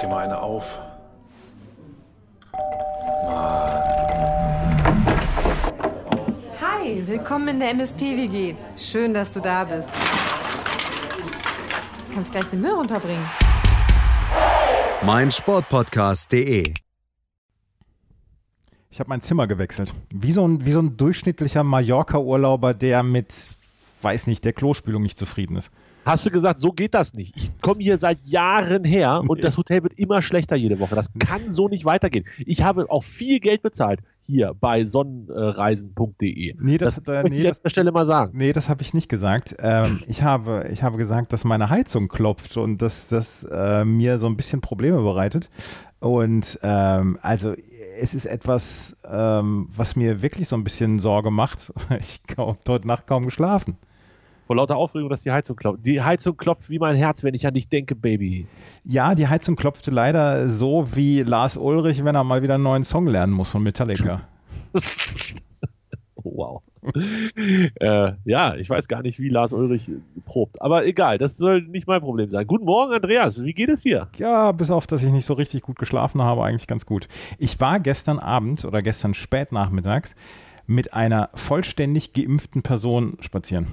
dir mal eine auf. Hi, willkommen in der MSP-WG. Schön, dass du da bist. Du kannst gleich den Müll runterbringen. mein Sportpodcast.de. Ich habe mein Zimmer gewechselt. Wie so ein, wie so ein durchschnittlicher Mallorca-Urlauber, der mit, weiß nicht, der Klospülung nicht zufrieden ist. Hast du gesagt, so geht das nicht. Ich komme hier seit Jahren her und das Hotel wird immer schlechter jede Woche. Das kann so nicht weitergehen. Ich habe auch viel Geld bezahlt hier bei sonnenreisen.de. Nee, das, das äh, möchte nee, ich an der Stelle mal sagen. nee, das habe ich nicht gesagt. Ähm, ich, habe, ich habe gesagt, dass meine Heizung klopft und dass das äh, mir so ein bisschen Probleme bereitet. Und ähm, also es ist etwas, ähm, was mir wirklich so ein bisschen Sorge macht. Ich habe heute Nacht kaum geschlafen. Vor lauter Aufregung, dass die Heizung klopft. Die Heizung klopft wie mein Herz, wenn ich an dich denke, Baby. Ja, die Heizung klopfte leider so wie Lars Ulrich, wenn er mal wieder einen neuen Song lernen muss von Metallica. Wow. äh, ja, ich weiß gar nicht, wie Lars Ulrich probt. Aber egal, das soll nicht mein Problem sein. Guten Morgen, Andreas. Wie geht es dir? Ja, bis auf, dass ich nicht so richtig gut geschlafen habe, eigentlich ganz gut. Ich war gestern Abend oder gestern spät nachmittags mit einer vollständig geimpften Person spazieren.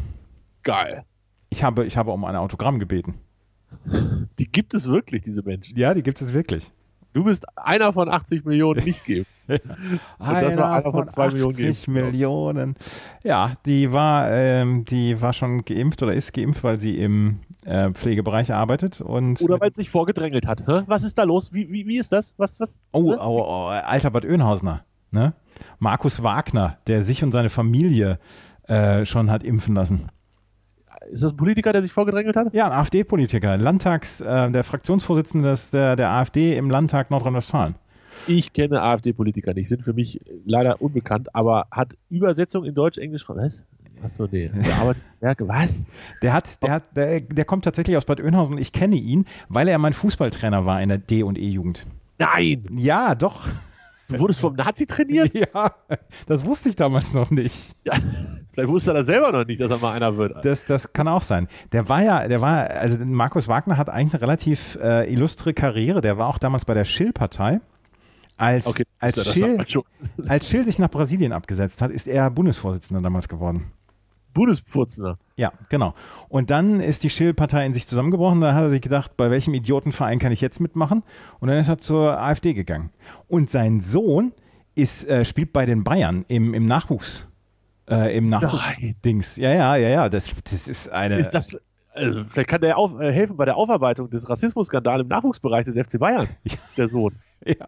Geil. Ich habe, ich habe um ein Autogramm gebeten. Die gibt es wirklich, diese Menschen. Ja, die gibt es wirklich. Du bist einer von 80 Millionen nicht geimpft. das war einer von zwei Millionen 80 geimpft. Millionen. Ja, die war, ähm, die war schon geimpft oder ist geimpft, weil sie im äh, Pflegebereich arbeitet. Und Oder weil es sich vorgedrängelt hat. Hä? Was ist da los? Wie, wie, wie ist das? Was, was? Oh, Hä? oh, oh, alter Bad Oeynhausener, ne? Markus Wagner, der sich und seine Familie äh, schon hat impfen lassen. Ist das ein Politiker, der sich vorgedrängelt hat? Ja, ein AfD-Politiker, Landtags, äh, der Fraktionsvorsitzende des, der, der AfD im Landtag Nordrhein-Westfalen. Ich kenne AfD-Politiker nicht, sind für mich leider unbekannt, aber hat Übersetzung in Deutsch, Englisch. Was? Achso, nee. Der arbeitet. Was? Der hat, der hat, der, der kommt tatsächlich aus Bad Oeynhausen. Ich kenne ihn, weil er mein Fußballtrainer war in der D- und E-Jugend. Nein! Ja, doch. Du wurdest vom Nazi trainiert? Ja, das wusste ich damals noch nicht. Ja. Vielleicht wusste er das selber noch nicht, dass er mal einer wird. Das, das kann auch sein. Der war ja, der war, also Markus Wagner hat eigentlich eine relativ äh, illustre Karriere. Der war auch damals bei der Schill-Partei. Als, Okay, als, Schill, als Schill sich nach Brasilien abgesetzt hat, ist er Bundesvorsitzender damals geworden. Bundespfurzener. Ja, genau. Und dann ist die Schill-Partei in sich zusammengebrochen. Da hat er sich gedacht, bei welchem Idiotenverein kann ich jetzt mitmachen? Und dann ist er zur AfD gegangen. Und sein Sohn ist, äh, spielt bei den Bayern im, im Nachwuchs. Äh, Im Nachwuchs-Dings. Ja, ja, ja, ja. Das, das ist eine. Ist das, also vielleicht kann der auf, äh, helfen bei der Aufarbeitung des Rassismusskandals im Nachwuchsbereich des FC Bayern, Ja. der Sohn. ja.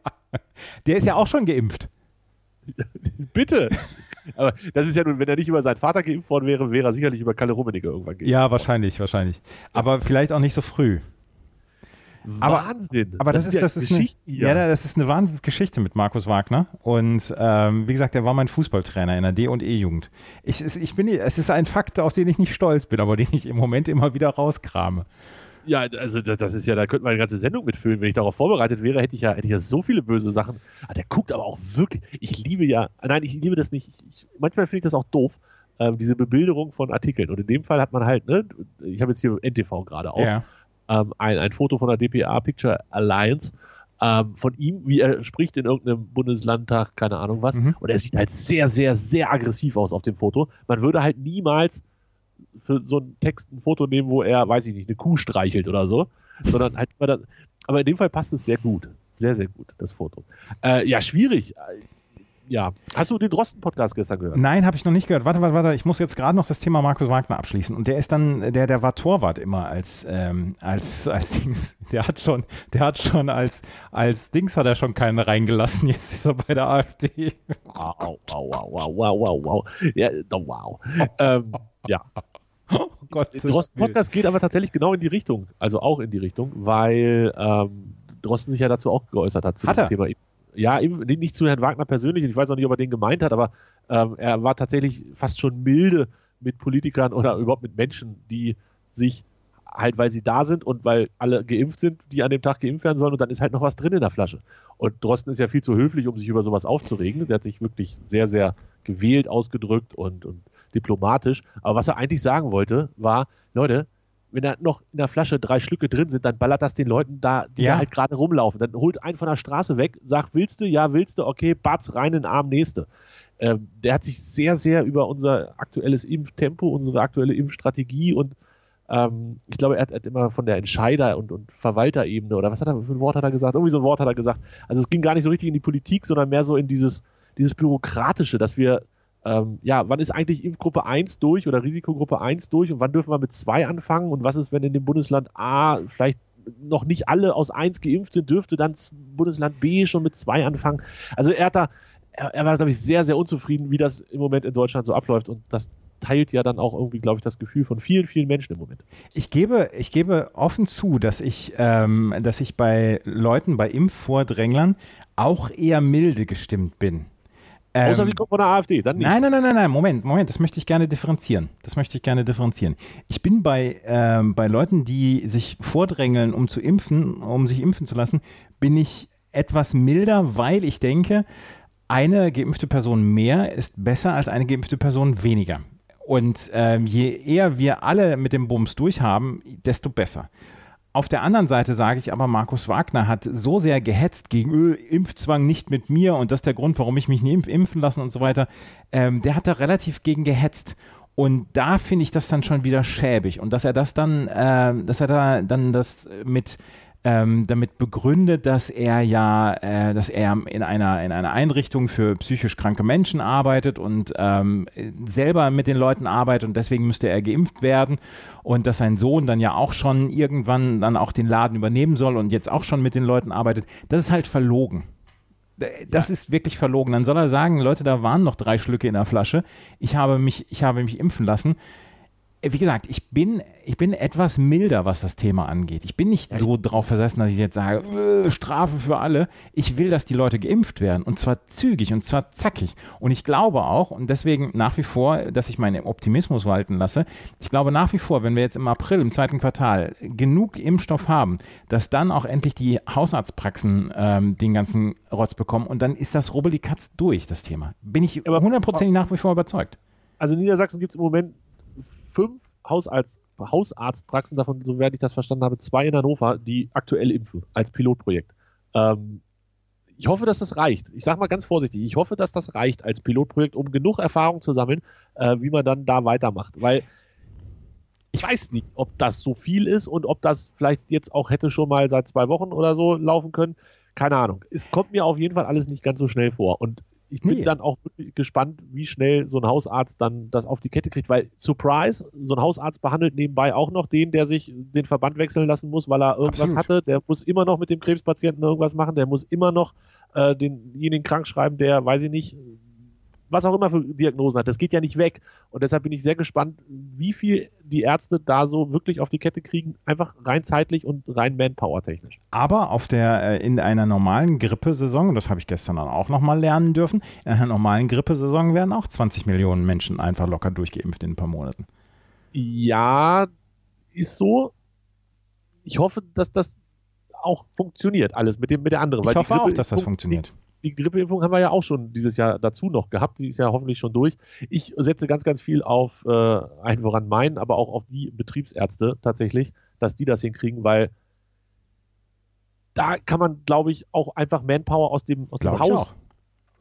Der ist ja auch schon geimpft. Bitte! Aber das ist ja nun, wenn er nicht über seinen Vater geimpft worden wäre, wäre er sicherlich über Kalle Rummenigge irgendwann geimpft. Ja, wahrscheinlich, wahrscheinlich. Aber vielleicht auch nicht so früh. aber- Wahnsinn! Aber das, ist, ja das ist eine, ja, das ist eine Wahnsinnsgeschichte mit Markus Wagner. Und ähm, wie gesagt, er war mein Fußballtrainer in der D- und E-Jugend. Ich, es- ich bin, es ist ein Fakt, auf den ich nicht stolz bin, aber den ich im Moment immer wieder rauskrame. Ja, also das, ist ja, da könnte man eine ganze Sendung mitfüllen. Wenn ich darauf vorbereitet wäre, hätte ich ja, hätte ich ja so viele böse Sachen. Ah, der guckt aber auch wirklich. Ich liebe ja, nein, ich liebe das nicht. Ich, ich, manchmal finde ich das auch doof, ähm, diese Bebilderung von Artikeln. Und in dem Fall hat man halt, ne, ich habe jetzt hier NTV gerade auf, Ja. ähm, ein, ein Foto von der DPA Picture Alliance. Ähm, von ihm, wie er spricht in irgendeinem Bundeslandtag, keine Ahnung was. Mhm. Und er sieht halt sehr, sehr, sehr aggressiv aus auf dem Foto. Man würde halt niemals für so einen Text ein Foto nehmen, wo er, weiß ich nicht, eine Kuh streichelt oder so, sondern halt immer das, aber in dem Fall passt es sehr gut. Sehr, sehr gut, das Foto. Äh, ja, schwierig. Äh, Ja. Hast du den Drosten-Podcast gestern gehört? Nein, habe ich noch nicht gehört. Warte, warte, warte. Ich muss jetzt gerade noch das Thema Markus Wagner abschließen. Und der ist dann, der, der war Torwart immer als, ähm, als, als Dings. Der hat schon, der hat schon als, als Dings hat er schon keinen reingelassen. Jetzt ist er bei der AfD. Wow, wow, wow, wow, wow, wow, wow. Ja, wow. Ähm, ja. Oh Gott. Der Drosten-Podcast geht aber tatsächlich genau in die Richtung. Also auch in die Richtung, weil ähm, Drosten sich ja dazu auch geäußert hat zu Hat diesem er? Thema. Ja, eben, nicht nicht zu Herrn Wagner persönlich, und ich weiß auch nicht, ob er den gemeint hat, aber ähm, er war tatsächlich fast schon milde mit Politikern oder überhaupt mit Menschen, die sich halt, weil sie da sind und weil alle geimpft sind, die an dem Tag geimpft werden sollen und dann ist halt noch was drin in der Flasche. Und Drosten ist ja viel zu höflich, um sich über sowas aufzuregen. Der hat sich wirklich sehr, sehr gewählt ausgedrückt und, und diplomatisch. Aber was er eigentlich sagen wollte, war, Leute, wenn da noch in der Flasche drei Schlücke drin sind, dann ballert das den Leuten da, die Ja. da halt gerade rumlaufen. Dann holt einen von der Straße weg, sagt, willst du? Ja, willst du? Okay, batz, rein in den Arm, nächste. Ähm, der hat sich sehr, sehr über unser aktuelles Impftempo, unsere aktuelle Impfstrategie und ähm, ich glaube, er hat, hat immer von der Entscheider- und, und Verwalterebene oder was hat er für ein Wort hat er gesagt? Irgendwie so ein Wort hat er gesagt. Also es ging gar nicht so richtig in die Politik, sondern mehr so in dieses, dieses Bürokratische, dass wir ähm, ja, wann ist eigentlich Impfgruppe 1 durch oder Risikogruppe 1 durch und wann dürfen wir mit 2 anfangen und was ist, wenn in dem Bundesland A vielleicht noch nicht alle aus 1 geimpft sind, dürfte dann Bundesland B schon mit 2 anfangen. Also er hat da, er, er war, glaube ich, sehr, sehr unzufrieden, wie das im Moment in Deutschland so abläuft und das teilt ja dann auch irgendwie, glaube ich, das Gefühl von vielen, vielen Menschen im Moment. Ich gebe, ich gebe offen zu, dass ich, ähm, dass ich bei Leuten, bei Impfvordränglern auch eher milde gestimmt bin. Ähm, Außer sie kommt von der AfD, dann nicht. Nein, nein, nein, nein, nein, Moment, Moment, das möchte ich gerne differenzieren. Das möchte ich gerne differenzieren. Ich bin bei, ähm, bei Leuten, die sich vordrängeln, um zu impfen, um sich impfen zu lassen, bin ich etwas milder, weil ich denke, eine geimpfte Person mehr ist besser als eine geimpfte Person weniger. Und ähm, je eher wir alle mit dem Bums durchhaben, desto besser. Auf der anderen Seite sage ich aber, Markus Wagner hat so sehr gehetzt gegen äh, Impfzwang nicht mit mir und das ist der Grund, warum ich mich nicht impf- impfen lassen und so weiter. Ähm, der hat da relativ gegen gehetzt. Und da finde ich das dann schon wieder schäbig. Und dass er das dann, ähm, dass er da dann das mit ähm, damit begründet, dass er ja, äh, dass er in einer, in einer Einrichtung für psychisch kranke Menschen arbeitet und ähm, selber mit den Leuten arbeitet und deswegen müsste er geimpft werden und dass sein Sohn dann ja auch schon irgendwann dann auch den Laden übernehmen soll und jetzt auch schon mit den Leuten arbeitet. Das ist halt verlogen. Das ist wirklich verlogen. Dann soll er sagen, Leute, da waren noch drei Schlücke in der Flasche. Ich habe mich, ich habe mich impfen lassen. Wie gesagt, ich bin, ich bin etwas milder, was das Thema angeht. Ich bin nicht so drauf versessen, dass ich jetzt sage, äh, Strafe für alle. Ich will, dass die Leute geimpft werden und zwar zügig und zwar zackig. Und ich glaube auch, und deswegen nach wie vor, dass ich meinen Optimismus walten lasse, ich glaube nach wie vor, wenn wir jetzt im April, im zweiten Quartal genug Impfstoff haben, dass dann auch endlich die Hausarztpraxen ähm, den ganzen Rotz bekommen und dann ist das Rubbeli-Katz durch, das Thema. Bin ich Aber- hundertprozentig nach wie vor überzeugt. Also in Niedersachsen gibt es im Moment fünf Hausarzt, Hausarztpraxen, davon, so werde ich das verstanden habe, zwei in Hannover, die aktuell impfen als Pilotprojekt. Ähm, ich hoffe, dass das reicht. Ich sage mal ganz vorsichtig, ich hoffe, dass das reicht als Pilotprojekt, um genug Erfahrung zu sammeln, äh, wie man dann da weitermacht. Weil ich weiß nicht, ob das so viel ist und ob das vielleicht jetzt auch hätte schon mal seit zwei Wochen oder so laufen können. Keine Ahnung. Es kommt mir auf jeden Fall alles nicht ganz so schnell vor. Und ich bin Nee. dann auch wirklich gespannt, wie schnell so ein Hausarzt dann das auf die Kette kriegt, weil Surprise, so ein Hausarzt behandelt nebenbei auch noch den, der sich den Verband wechseln lassen muss, weil er irgendwas Absolut. hatte. Der muss immer noch mit dem Krebspatienten irgendwas machen, der muss immer noch äh, denjenigen krank schreiben, der, weiß ich nicht, was auch immer für Diagnosen hat. Das geht ja nicht weg. Und deshalb bin ich sehr gespannt, wie viel die Ärzte da so wirklich auf die Kette kriegen, einfach rein zeitlich und rein Manpower-technisch. Aber auf der, äh, in einer normalen Grippesaison, das habe ich gestern dann auch nochmal lernen dürfen, in einer normalen Grippesaison werden auch 20 Millionen Menschen einfach locker durchgeimpft in ein paar Monaten. Ja, ist so. Ich hoffe, dass das auch funktioniert, alles mit dem mit der anderen. Ich hoffe auch, dass das funktioniert. Die, Grippeimpfung haben wir ja auch schon dieses Jahr dazu noch gehabt. Die ist ja hoffentlich schon durch. Ich setze ganz, ganz viel auf äh, einen voran meinen, aber auch auf die Betriebsärzte tatsächlich, dass die das hinkriegen, weil da kann man, glaube ich, auch einfach Manpower aus dem, aus dem Haus.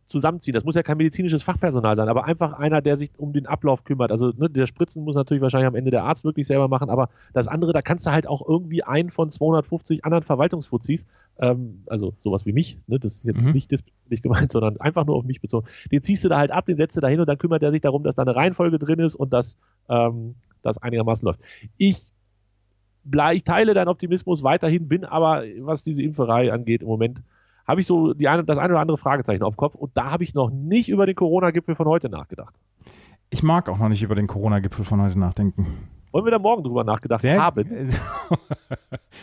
Zusammenziehen. Das muss ja kein medizinisches Fachpersonal sein, aber einfach einer, der sich um den Ablauf kümmert. Also ne, der Spritzen muss natürlich wahrscheinlich am Ende der Arzt wirklich selber machen, aber das andere, da kannst du halt auch irgendwie einen von 250 anderen Verwaltungsfuzis, ähm, also sowas wie mich, ne, das ist jetzt Mhm. nicht, nicht gemeint, sondern einfach nur auf mich bezogen. Den ziehst du da halt ab, den setzt du da hin und dann kümmert er sich darum, dass da eine Reihenfolge drin ist und dass ähm, das einigermaßen läuft. Ich ich teile deinen Optimismus weiterhin, bin aber, was diese Impferei angeht, im Moment habe ich so die eine, das eine oder andere Fragezeichen auf dem Kopf und da habe ich noch nicht über den Corona-Gipfel von heute nachgedacht. Ich mag auch noch nicht über den Corona-Gipfel von heute nachdenken. Wollen wir da morgen drüber nachgedacht Sehr- haben?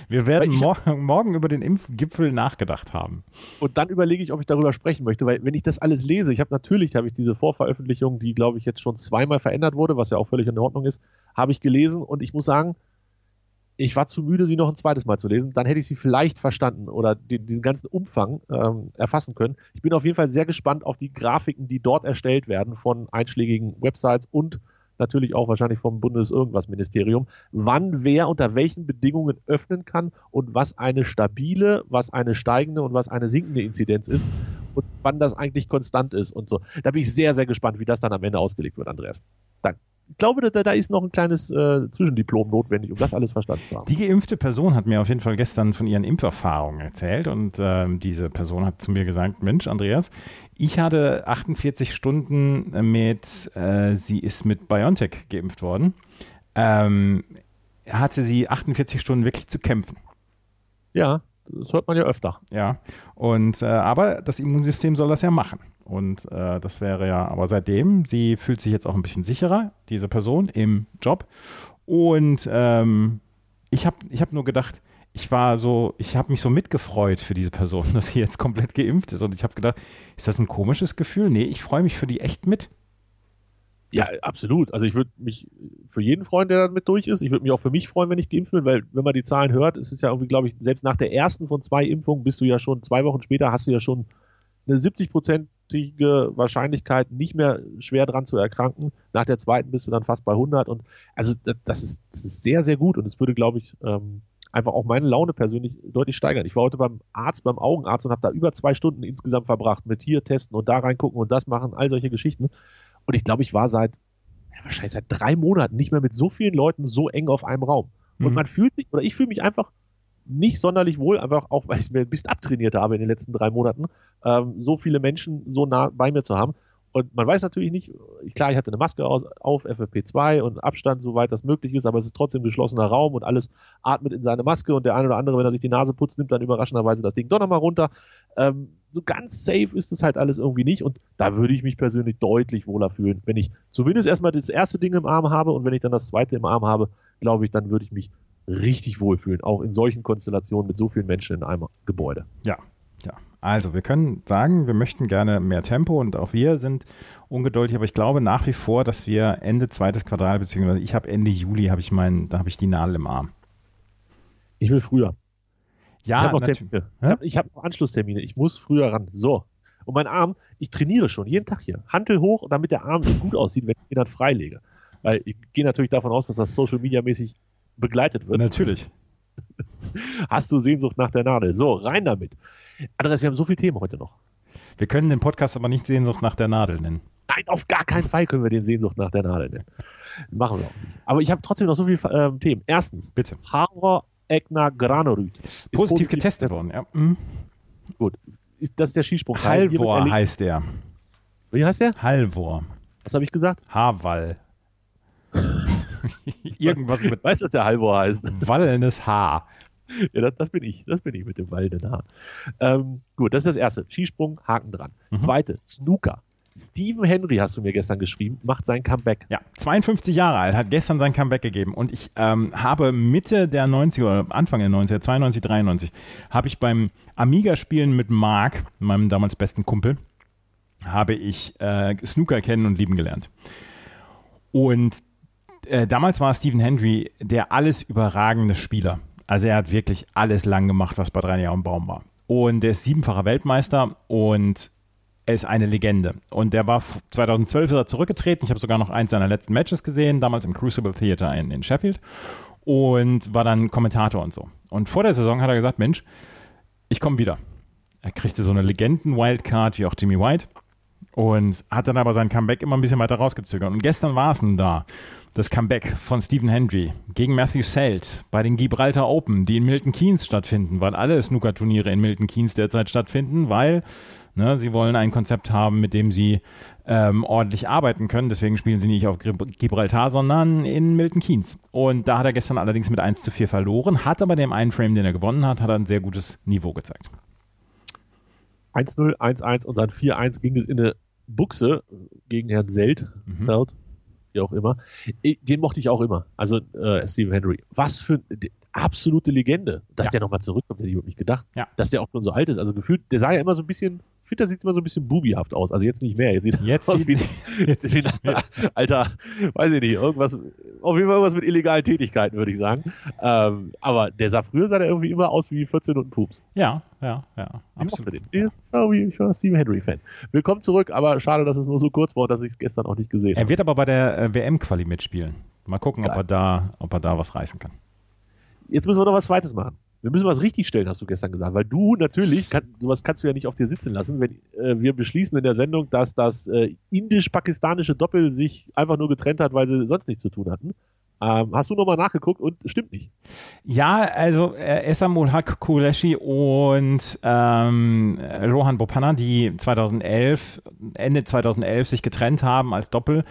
Wir werden ich- morgen, morgen über den Impfgipfel nachgedacht haben. Und dann überlege ich, ob ich darüber sprechen möchte, weil wenn ich das alles lese, ich habe natürlich, habe ich diese Vorveröffentlichung, die glaube ich jetzt schon zweimal verändert wurde, was ja auch völlig in Ordnung ist, habe ich gelesen und ich muss sagen, ich war zu müde, sie noch ein zweites Mal zu lesen. Dann hätte ich sie vielleicht verstanden oder den, diesen ganzen Umfang ähm, erfassen können. Ich bin auf jeden Fall sehr gespannt auf die Grafiken, die dort erstellt werden von einschlägigen Websites und natürlich auch wahrscheinlich vom Bundes-Irgendwas-Ministerium, wann wer unter welchen Bedingungen öffnen kann und was eine stabile, was eine steigende und was eine sinkende Inzidenz ist und wann das eigentlich konstant ist und so. Da bin ich sehr, sehr gespannt, wie das dann am Ende ausgelegt wird, Andreas. Danke ich glaube, da, da ist noch ein kleines äh, Zwischendiplom notwendig, um das alles verstanden zu haben. Die geimpfte Person hat mir auf jeden Fall gestern von ihren Impferfahrungen erzählt und äh, diese Person hat zu mir gesagt, Mensch, Andreas, ich hatte 48 Stunden mit, äh, sie ist mit BioNTech geimpft worden, ähm, hatte sie 48 Stunden wirklich zu kämpfen. Ja, das hört man ja öfter. Ja, und äh, aber das Immunsystem soll das ja machen. Und äh, das wäre ja, aber seitdem, sie fühlt sich jetzt auch ein bisschen sicherer, diese Person im Job. Und ähm, ich habe ich hab nur gedacht, ich war so, ich habe mich so mitgefreut für diese Person, dass sie jetzt komplett geimpft ist. Und ich habe gedacht, ist das ein komisches Gefühl? Nee, ich freue mich für die echt mit. Ja, absolut. Also ich würde mich für jeden freuen, der damit durch ist. Ich würde mich auch für mich freuen, wenn ich geimpft bin, weil wenn man die Zahlen hört, ist es ja irgendwie, glaube ich, selbst nach der ersten von zwei Impfungen bist du ja schon, zwei Wochen später hast du ja schon eine 70-prozentige Wahrscheinlichkeit, nicht mehr schwer dran zu erkranken. Nach der zweiten bist du dann fast bei 100 und also das ist, das ist sehr, sehr gut und es würde, glaube ich, ähm, einfach auch meine Laune persönlich deutlich steigern. Ich war heute beim Arzt, beim Augenarzt und habe da über zwei Stunden insgesamt verbracht mit hier testen und da reingucken und das machen, all solche Geschichten. Und ich glaube, ich war seit, ja, wahrscheinlich seit drei Monaten nicht mehr mit so vielen Leuten so eng auf einem Raum. Und mhm. man fühlt sich, oder ich fühle mich einfach nicht sonderlich wohl, einfach auch, weil ich es mir ein bisschen abtrainiert habe in den letzten drei Monaten, ähm, so viele Menschen so nah bei mir zu haben. Und man weiß natürlich nicht, klar, ich hatte eine Maske aus, auf, FFP2 und Abstand, soweit das möglich ist, aber es ist trotzdem geschlossener Raum und alles atmet in seine Maske und der eine oder andere, wenn er sich die Nase putzt, nimmt dann überraschenderweise das Ding doch nochmal runter. Ähm, so ganz safe ist es halt alles irgendwie nicht und da würde ich mich persönlich deutlich wohler fühlen, wenn ich zumindest erstmal das erste Ding im Arm habe und wenn ich dann das zweite im Arm habe, glaube ich, dann würde ich mich richtig wohlfühlen, auch in solchen Konstellationen mit so vielen Menschen in einem Gebäude. Ja, ja. Also, wir können sagen, wir möchten gerne mehr Tempo und auch wir sind ungeduldig, aber ich glaube nach wie vor, dass wir Ende zweites Quartal, beziehungsweise ich habe Ende Juli, habe ich meinen, da habe ich die Nadel im Arm. Ich will früher. Ja, ich habe noch, hab, hab noch Anschlusstermine. Ich muss früher ran. So. Und mein Arm, ich trainiere schon jeden Tag hier. Hantel hoch, damit der Arm so gut aussieht, wenn ich ihn dann freilege. Weil ich gehe natürlich davon aus, dass das Social Media mäßig begleitet wird. Natürlich. Hast du Sehnsucht nach der Nadel? So, rein damit. Andreas, wir haben so viele Themen heute noch. Wir können den Podcast aber nicht Sehnsucht nach der Nadel nennen. Nein, auf gar keinen Fall können wir den Sehnsucht nach der Nadel nennen. Machen wir auch nicht. Aber ich habe trotzdem noch so viele ähm, Themen. Erstens, bitte. Harvard Egner Granerüt. Positiv, positiv getestet worden, ja. Mhm. Gut. Das ist der Skisprung. Halvor heißt der. Wie heißt der? Halvor. Was habe ich gesagt? Haarwall. Irgendwas mit. Weißt du, dass der Halvor heißt? Wallendes Haar. Ja, das, das, bin ich. Das bin ich mit dem wallenden Haar. Ähm, gut, das ist das erste. Skisprung, Haken dran. Mhm. Zweite, Snooker. Stephen Henry, hast du mir gestern geschrieben, macht sein Comeback. Ja, 52 Jahre alt, hat gestern sein Comeback gegeben. Und ich ähm, habe Mitte der 90er oder Anfang der 90er, 92, 93, habe ich beim Amiga-Spielen mit Mark, meinem damals besten Kumpel, habe ich äh, Snooker kennen und lieben gelernt. Und äh, damals war Stephen Hendry der alles überragende Spieler. Also er hat wirklich alles lang gemacht, was bei drei Jahren Baum war. Und er ist siebenfacher Weltmeister und er ist eine Legende. Und der war 2012 ist zurückgetreten. Ich habe sogar noch eins seiner letzten Matches gesehen, damals im Crucible Theater in, in Sheffield. Und war dann Kommentator und so. Und vor der Saison hat er gesagt, Mensch, ich komme wieder. Er kriegte so eine Legenden-Wildcard wie auch Jimmy White und hat dann aber sein Comeback immer ein bisschen weiter rausgezögert. Und gestern war es nun da das Comeback von Stephen Hendry gegen Matthew Selt bei den Gibraltar Open, die in Milton Keynes stattfinden, weil alle Snooker-Turniere in Milton Keynes derzeit stattfinden, weil ne, sie wollen ein Konzept haben, mit dem sie ähm, ordentlich arbeiten können. Deswegen spielen sie nicht auf Gibraltar, sondern in Milton Keynes. Und da hat er gestern allerdings mit 1 zu 4 verloren, hat aber dem einen Frame, den er gewonnen hat, hat er ein sehr gutes Niveau gezeigt. 1-0, 1-1 und dann 4-1 ging es in eine Buchse gegen Herrn Selt. Mhm. Selt wie auch immer. Den mochte ich auch immer. Also äh, Stephen Henry. Was für eine absolute Legende. Dass ja. der nochmal zurückkommt, hätte ich überhaupt nicht gedacht. Ja. Dass der auch schon so alt ist. Also gefühlt, der sah ja immer so ein bisschen Ich finde, der sieht immer so ein bisschen bubihaft aus. Also jetzt nicht mehr. Jetzt sieht Jetzt aus wie, jetzt wie alter, weiß ich nicht, irgendwas, auf jeden Fall irgendwas mit illegalen Tätigkeiten, würde ich sagen. Ähm, aber der sah früher sah der irgendwie immer aus wie 14 und ein Pups. Ja, ja, ja, Ich absolut. den. Wie- ich war Steve Henry-Fan. Willkommen zurück, aber schade, dass es nur so kurz war, dass ich es gestern auch nicht gesehen Er habe. wird aber bei der äh, WM-Quali mitspielen. Mal gucken, ob er, da, ob er da was reißen kann. Jetzt müssen wir noch was Zweites machen. Wir müssen was richtig stellen, hast du gestern gesagt, weil du natürlich, kann, sowas kannst du ja nicht auf dir sitzen lassen, wenn äh, wir beschließen in der Sendung, dass das äh, indisch-pakistanische Doppel sich einfach nur getrennt hat, weil sie sonst nichts zu tun hatten. Ähm, hast du nochmal nachgeguckt und stimmt nicht. Ja, also äh, Esam Haq Kuleshi und ähm, Rohan Bopanna, die 2011, Ende 2011 sich getrennt haben als Doppel.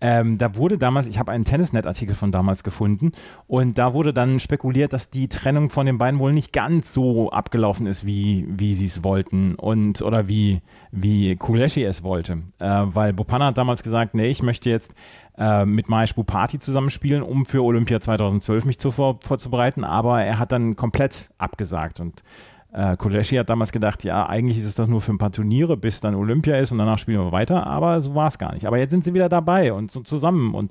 Ähm, da wurde damals, ich habe einen Tennisnet-Artikel von damals gefunden und da wurde dann spekuliert, dass die Trennung von den beiden wohl nicht ganz so abgelaufen ist, wie, wie sie es wollten und oder wie, wie Kuleshi es wollte. Äh, weil Bopanna hat damals gesagt, nee, ich möchte jetzt äh, mit Mahesh Bhupathi zusammenspielen, um für Olympia 2012 mich zu vor, vorzubereiten, aber er hat dann komplett abgesagt und äh, Kuleshi hat damals gedacht, ja, eigentlich ist es doch nur für ein paar Turniere, bis dann Olympia ist und danach spielen wir weiter, aber so war es gar nicht. Aber jetzt sind sie wieder dabei und so zusammen und,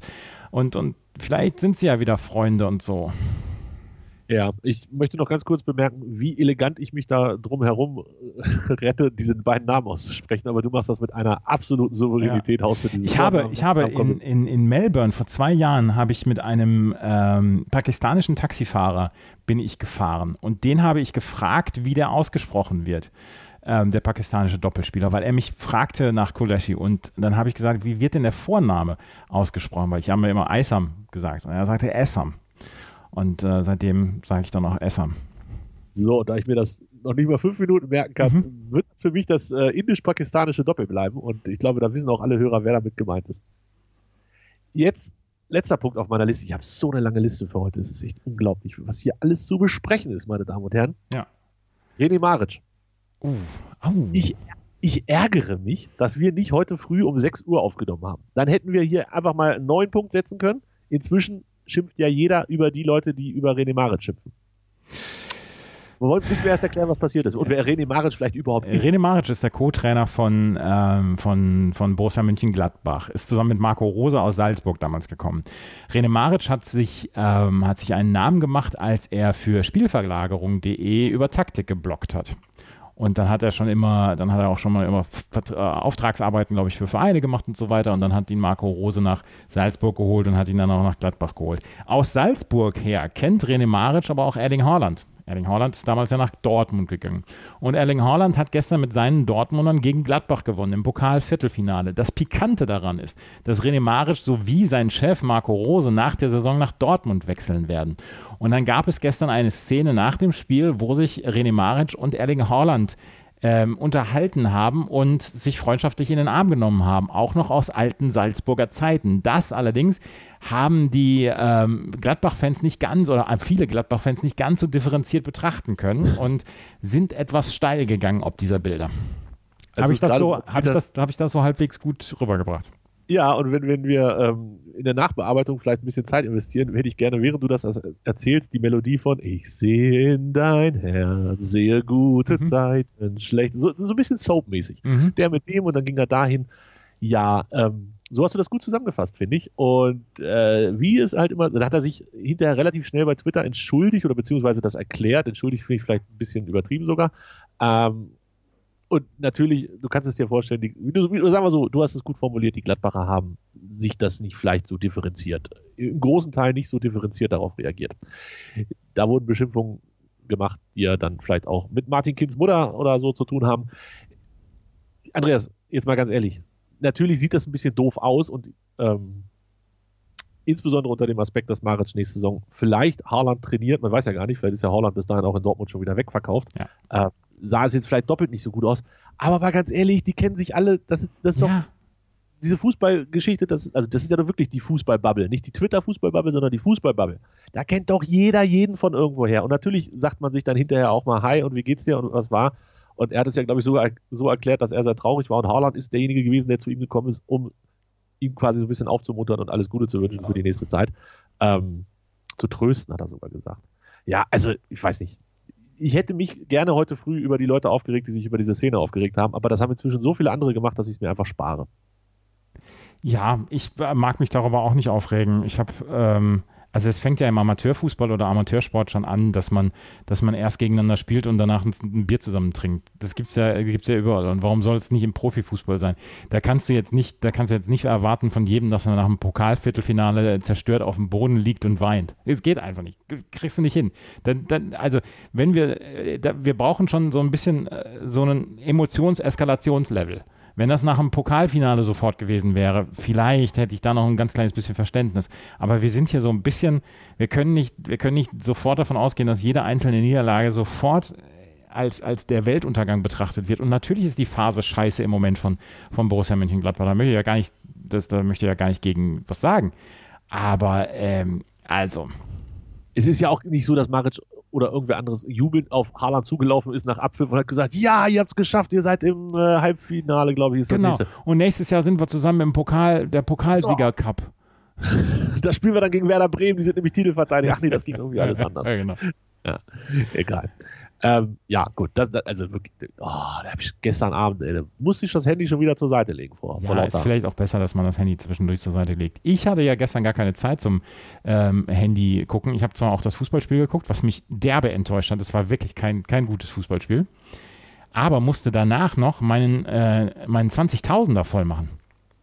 und, und vielleicht sind sie ja wieder Freunde und so. Ja, ich möchte noch ganz kurz bemerken, wie elegant ich mich da drum herum äh, rette, diese beiden Namen auszusprechen, aber du machst das mit einer absoluten Souveränität, du diesen Ich habe, ich habe in, in, in Melbourne vor zwei Jahren habe ich mit einem ähm, pakistanischen Taxifahrer bin ich gefahren und den habe ich gefragt, wie der ausgesprochen wird, ähm, der pakistanische Doppelspieler, weil er mich fragte nach Kuleshi und dann habe ich gesagt, wie wird denn der Vorname ausgesprochen, weil ich habe mir immer Aisam gesagt und er sagte Essam und äh, seitdem sage ich dann auch Essam. So, da ich mir das noch nicht mal fünf Minuten merken kann, Mhm. wird für mich das äh, indisch-pakistanische Doppel bleiben. Und ich glaube, da wissen auch alle Hörer, wer damit gemeint ist. Jetzt, letzter Punkt auf meiner Liste. Ich habe so eine lange Liste für heute. Es ist echt unglaublich, was hier alles zu besprechen ist, meine Damen und Herren. Ja. René Maric. Uh. Ich, ich ärgere mich, dass wir nicht heute früh um 6 Uhr aufgenommen haben. Dann hätten wir hier einfach mal einen neuen Punkt setzen können. Inzwischen schimpft ja jeder über die Leute, die über René Maric schimpfen. Wir wollen, müssen wir erst erklären, was passiert ist und wer René Maric vielleicht überhaupt ist. René Maric ist der Co-Trainer von, ähm, von, von Borussia Mönchengladbach, ist zusammen mit Marco Rose aus Salzburg damals gekommen. René Maric hat sich, ähm, hat sich einen Namen gemacht, als er für Spielverlagerung.de über Taktik geblockt hat. Und dann hat er schon immer, dann hat er auch schon mal immer äh, Auftragsarbeiten, glaube ich, für Vereine gemacht und so weiter. Und dann hat ihn Marco Rose nach Salzburg geholt und hat ihn dann auch nach Gladbach geholt. Aus Salzburg her kennt René Maric aber auch Erling Haaland. Erling Haaland ist damals ja nach Dortmund gegangen. Und Erling Haaland hat gestern mit seinen Dortmundern gegen Gladbach gewonnen im Pokal-Viertelfinale. Das Pikante daran ist, dass René Maric sowie sein Chef Marco Rose nach der Saison nach Dortmund wechseln werden. Und dann gab es gestern eine Szene nach dem Spiel, wo sich René Maric und Erling Haaland ähm, unterhalten haben und sich freundschaftlich in den Arm genommen haben, auch noch aus alten Salzburger Zeiten. Das allerdings haben die ähm, Gladbach-Fans nicht ganz oder äh, viele Gladbach-Fans nicht ganz so differenziert betrachten können und sind etwas steil gegangen ob dieser Bilder. Also Habe ich, das so, so hab ich, das, hab ich das so halbwegs gut rübergebracht? Ja, und wenn, wenn wir ähm, in der Nachbearbeitung vielleicht ein bisschen Zeit investieren, hätte ich gerne, während du das as- erzählst, die Melodie von Ich sehe in dein Herz, sehe gute Mhm. Zeiten, schlechte, so, so ein bisschen soapmäßig. Mhm. Der mit dem und dann ging er dahin. Ja, ähm, so hast du das gut zusammengefasst, finde ich. Und äh, wie es halt immer, dann hat er sich hinterher relativ schnell bei Twitter entschuldigt oder beziehungsweise das erklärt. Entschuldigt finde ich vielleicht ein bisschen übertrieben sogar. Ähm, und natürlich, du kannst es dir vorstellen, die, du, sagen wir so, du hast es gut formuliert, die Gladbacher haben sich das nicht vielleicht so differenziert, im großen Teil nicht so differenziert darauf reagiert. Da wurden Beschimpfungen gemacht, die ja dann vielleicht auch mit Martin Kinds Mutter oder so zu tun haben. Andreas, jetzt mal ganz ehrlich, natürlich sieht das ein bisschen doof aus und ähm, insbesondere unter dem Aspekt, dass Maric nächste Saison vielleicht Haaland trainiert, man weiß ja gar nicht, vielleicht ist ja Haaland bis dahin auch in Dortmund schon wieder wegverkauft. Ja. Äh, sah es jetzt vielleicht doppelt nicht so gut aus. Aber mal ganz ehrlich, die kennen sich alle, das ist, das ist doch Ja, diese Fußballgeschichte, das, also das ist ja doch wirklich die Fußballbubble, nicht die Twitter-Fußballbubble, sondern die Fußballbubble. Da kennt doch jeder jeden von irgendwoher. Und natürlich sagt man sich dann hinterher auch mal Hi und wie geht's dir und was war. Und er hat es ja, glaube ich, so, so erklärt, dass er sehr traurig war. Und Haaland ist derjenige gewesen, der zu ihm gekommen ist, um ihm quasi so ein bisschen aufzumuntern und alles Gute zu wünschen für die nächste Zeit. Ähm, zu trösten, hat er sogar gesagt. Ja, also ich weiß nicht. ich hätte mich gerne heute früh über die Leute aufgeregt, die sich über diese Szene aufgeregt haben, aber das haben inzwischen so viele andere gemacht, dass ich es mir einfach spare. Ja, ich mag mich darüber auch nicht aufregen. Ich habe, ähm, also es fängt ja im Amateurfußball oder Amateursport schon an, dass man, dass man erst gegeneinander spielt und danach ein, ein Bier zusammen trinkt. Das gibt's ja, gibt's ja überall. Und warum soll es nicht im Profifußball sein? Da kannst du jetzt nicht, da kannst du jetzt nicht erwarten von jedem, dass er nach dem Pokalviertelfinale zerstört auf dem Boden liegt und weint. Es geht einfach nicht. Kriegst du nicht hin. Dann, dann, also, wenn wir, äh, da, wir brauchen schon so ein bisschen äh, so einen Emotionseskalationslevel. Wenn das nach dem Pokalfinale sofort gewesen wäre, vielleicht hätte ich da noch ein ganz kleines bisschen Verständnis. Aber wir sind hier so ein bisschen, wir können nicht, wir können nicht sofort davon ausgehen, dass jede einzelne Niederlage sofort als, als der Weltuntergang betrachtet wird. Und natürlich ist die Phase scheiße im Moment von, von Borussia Mönchengladbach. Da möchte ich ja gar nicht, das, da möchte ich ja gar nicht gegen was sagen. Aber ähm, also. Es ist ja auch nicht so, dass Maric oder irgendwer anderes jubelnd auf Haaland zugelaufen ist nach Abpfiff und hat gesagt, ja, ihr habt es geschafft, ihr seid im äh, Halbfinale, glaube ich, ist genau. das nächste. Und nächstes Jahr sind wir zusammen im Pokal, der Pokalsieger-Cup. da spielen wir dann gegen Werder Bremen, die sind nämlich Titelverteidiger. Ach nee, das ging irgendwie alles anders. ja, genau. Ja, egal. Ähm, ja, gut, das, das, also wirklich, oh, da habe ich gestern Abend, ey, da musste ich das Handy schon wieder zur Seite legen vor. Ja, vor ist vielleicht auch besser, dass man das Handy zwischendurch zur Seite legt. Ich hatte ja gestern gar keine Zeit zum ähm, Handy gucken. Ich habe zwar auch das Fußballspiel geguckt, was mich derbe enttäuscht hat. Es war wirklich kein, kein gutes Fußballspiel. Aber musste danach noch meinen, äh, meinen 20.000er voll machen.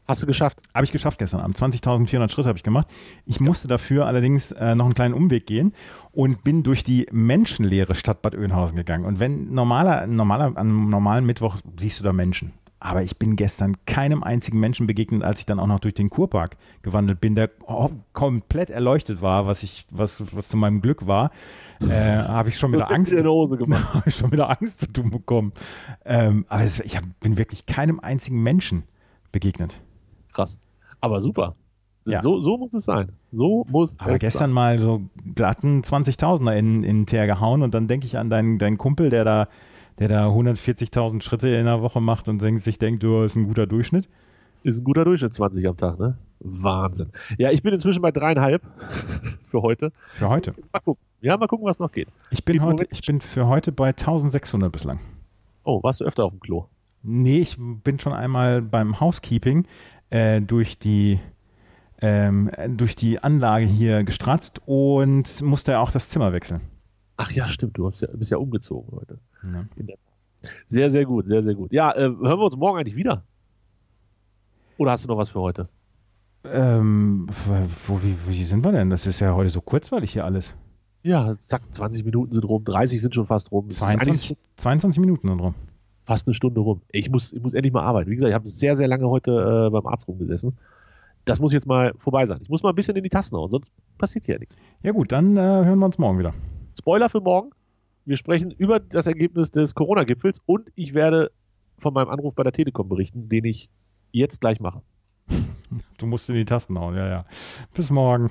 Hast du geschafft? Habe ich geschafft gestern Abend. 20.400 Schritte habe ich gemacht. Ich musste dafür allerdings äh, noch einen kleinen Umweg gehen und bin durch die menschenleere Stadt Bad Oeynhausen gegangen. Und wenn normaler, normaler, an normalen Mittwoch siehst du da Menschen. Aber ich bin gestern keinem einzigen Menschen begegnet, als ich dann auch noch durch den Kurpark gewandelt bin, der komplett erleuchtet war, was ich, was, was zu meinem Glück war. Äh, habe ich schon wieder Angst. In der Hose gemacht. habe ich schon wieder Angst zu tun bekommen. Ähm, aber es, ich hab, bin wirklich keinem einzigen Menschen begegnet. Krass. Aber super. Ja. So, so muss es sein. So muss Aber es gestern sein. mal so glatten 20.000er in, in Teer gehauen und dann denke ich an deinen, deinen Kumpel, der da, der da 140.000 Schritte in der Woche macht und denkt, sich denkt, du, ist ein guter Durchschnitt. Ist ein guter Durchschnitt, 20 am Tag, ne? Wahnsinn. Ja, ich bin inzwischen bei dreieinhalb für heute. Für heute. Mal gucken. Ja, mal gucken, was noch geht. Ich bin, Geht heute, ich bin für heute bei 1600 bislang. Oh, warst du öfter auf dem Klo? Nee, ich bin schon einmal beim Housekeeping äh, durch die ähm, durch die Anlage hier gestratzt und musste auch das Zimmer wechseln. Ach ja, stimmt, du bist ja, bist ja umgezogen heute. Ja. Sehr, sehr gut, sehr, sehr gut. Ja, äh, hören wir uns morgen eigentlich wieder? Oder hast du noch was für heute? Ähm, wo, wie, wie sind wir denn? Das ist ja heute so kurzweilig hier alles. Ja, zack, 20 Minuten sind rum, 30 sind schon fast rum. Es ist eigentlich 22, 22 Minuten sind rum. Fast eine Stunde rum. Ich muss, ich muss endlich mal arbeiten. Wie gesagt, ich habe sehr, sehr lange heute äh, beim Arzt rumgesessen. Das muss jetzt mal vorbei sein. Ich muss mal ein bisschen in die Tasten hauen, sonst passiert hier nichts. Ja gut, dann äh, hören wir uns morgen wieder. Spoiler für morgen. Wir sprechen über das Ergebnis des Corona-Gipfels und ich werde von meinem Anruf bei der Telekom berichten, den ich jetzt gleich mache. Du musst in die Tasten hauen, ja, ja. Bis morgen.